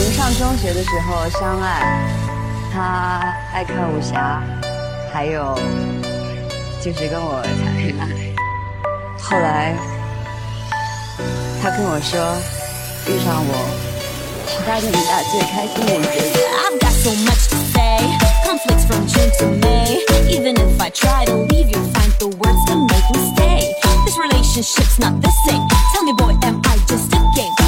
我们上中学的时候相爱他爱看武侠还有就是跟我谈恋爱后来他跟我说遇上我是他这一代最开心的 so much to sayconflicts from june to mayeven if try to leaveyou find the words to make me staythis relationship's not the same tell me boy am i just a game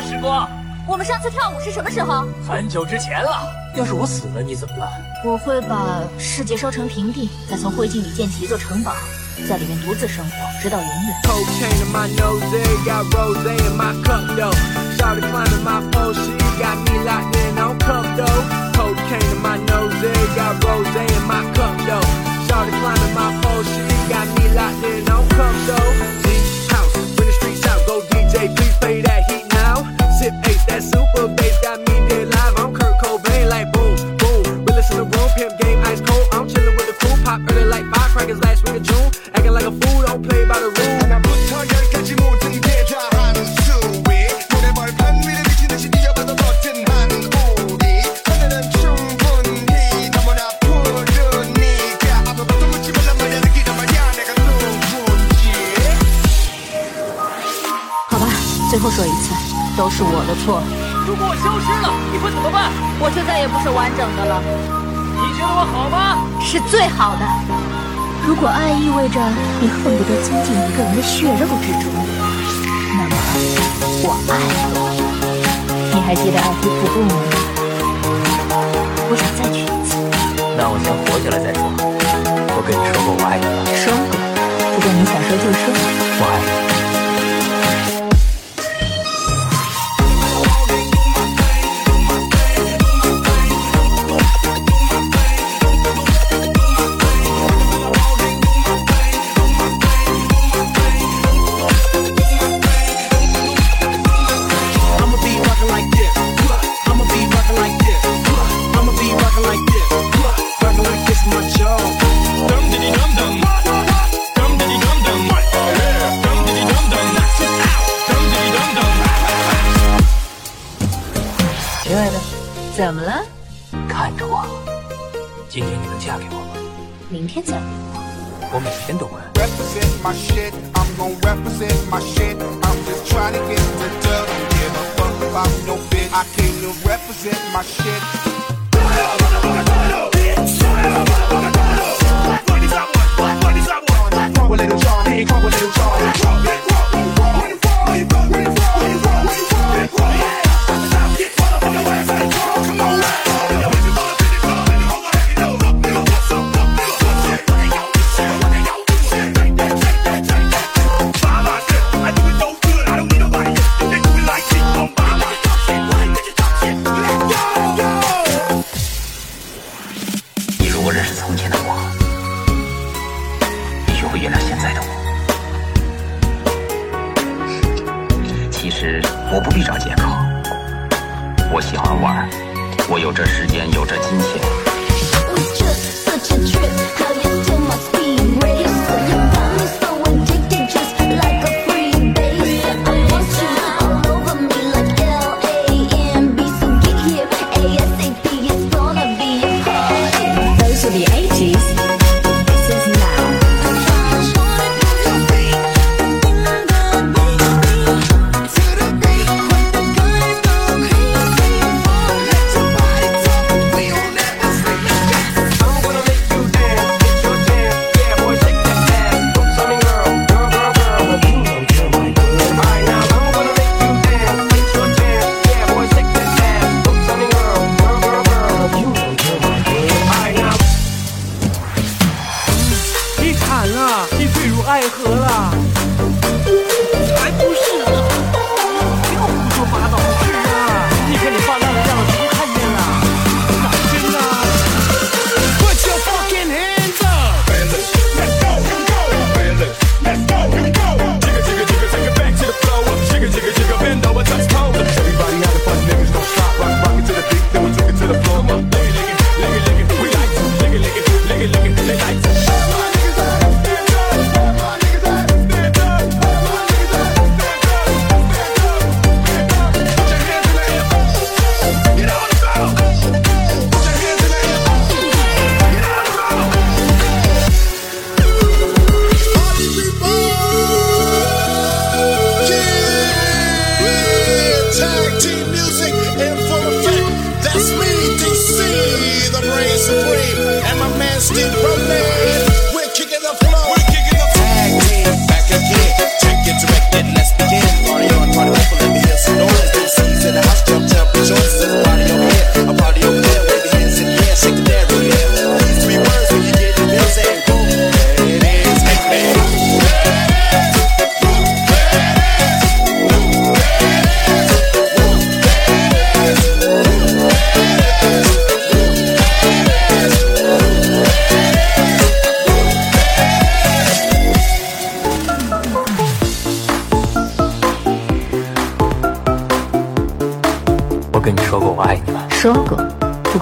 时光。我们上次跳舞是什么时候？很久之前了。要是我死了，你怎么办？我会把世界烧成平地，再从灰烬里建起一座城堡。在里面独自生活，直到永远。Cocaine my nose, got rose in my cup, yo. Shawty my posie got me locked in on cup, yo. Cocaine my nose, got rose in my cup, yo. Shawty my posie got me locked in on cup, yo. 是最好的。如果爱意味着你恨不得钻进一个人的血肉之中那么我爱你。你还记得爱迪瀑布吗？我想再去一次。那我先活下来再说。我跟你说过我爱你了。说过。不过你想说就说我爱你。shit.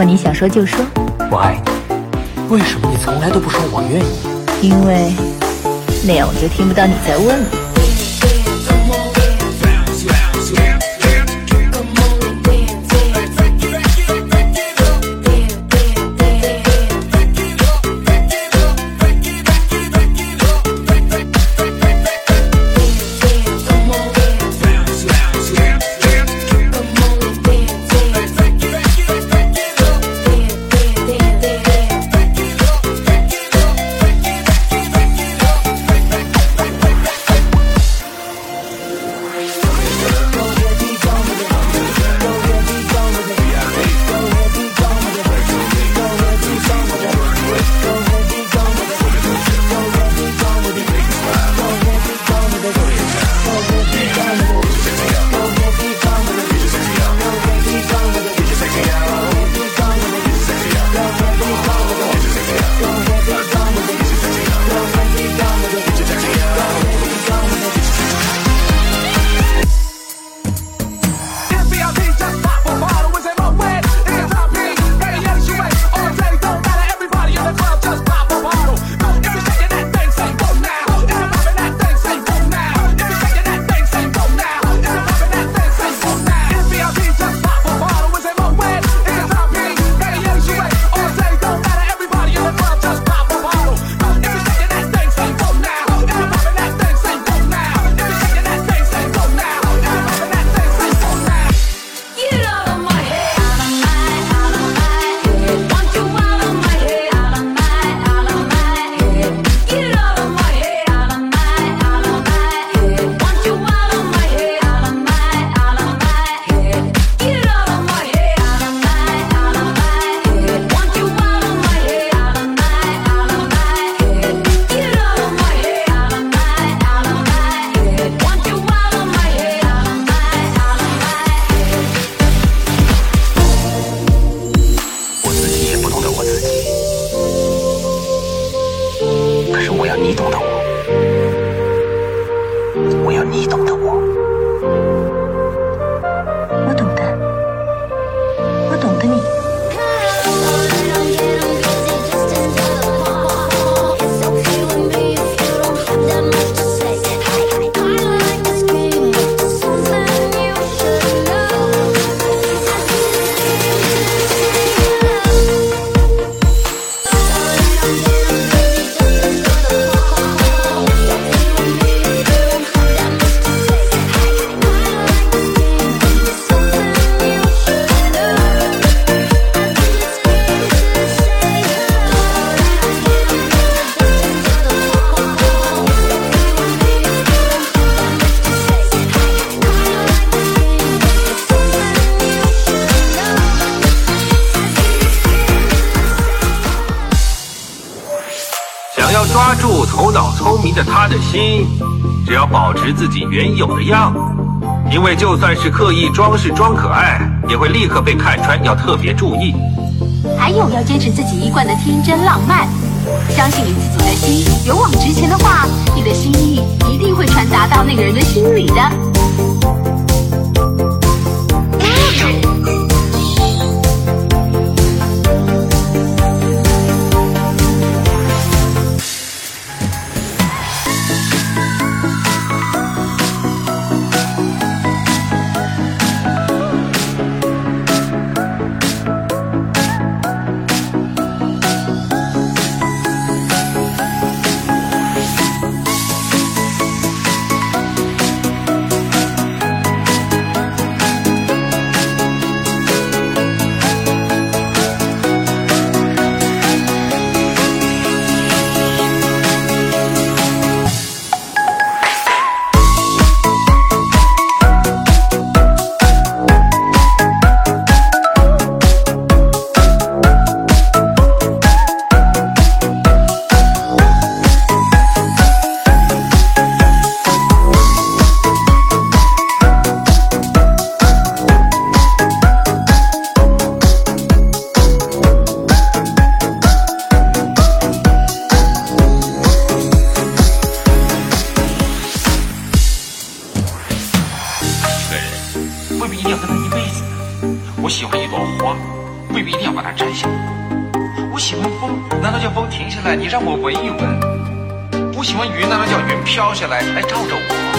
说过，不过你想说就说，我爱你，为什么你从来都不说我愿意？因为那样我就听不到你在问了。我他的心，只要保持自己原有的样子。因为就算是刻意装饰装可爱，也会立刻被看穿，要特别注意。还有要坚持自己一贯的天真浪漫，相信你自己的心，勇往直前的话，你的心意一定会传达到那个人的心里的。喜欢一朵花，未必一定要把它摘下。我喜欢风，难道叫风停下来？你让我闻一闻。我喜欢云，难道叫云飘下来来照着我？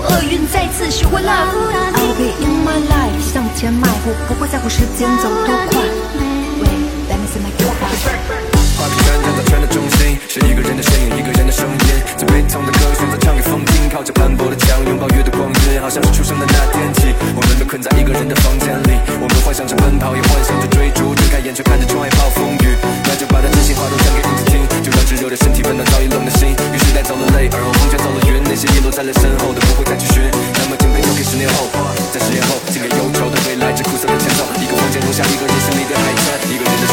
厄运再次袭来，I'll be in my life，向前迈步，不会在乎时间走多快。Wait，let me see my goodbye。一个人的身影，一个人的声音。最悲痛的歌选择唱给风听，靠着斑驳的墙，拥抱月的光晕，好像是出生的那天起，我们都困在一个人的房间里。我们幻想着奔跑，也幻想着追逐，睁开眼却看着窗外暴风雨。那就把这真心话都讲给影子听，就让炙热的身体温暖早已冷的心。于是带走了泪，而后风卷走了云，那些遗落在了身后的不会再去寻。那么敬杯交给十年后，在十年后，敬给忧愁的未来，这苦涩的前奏。一个房间容下一个人心里的海滩，一个人。着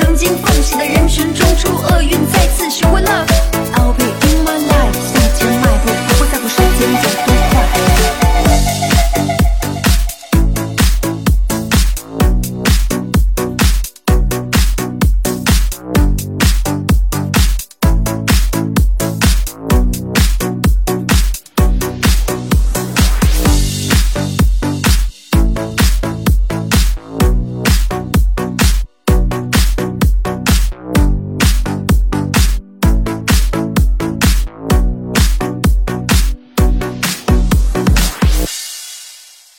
曾经放弃的人群，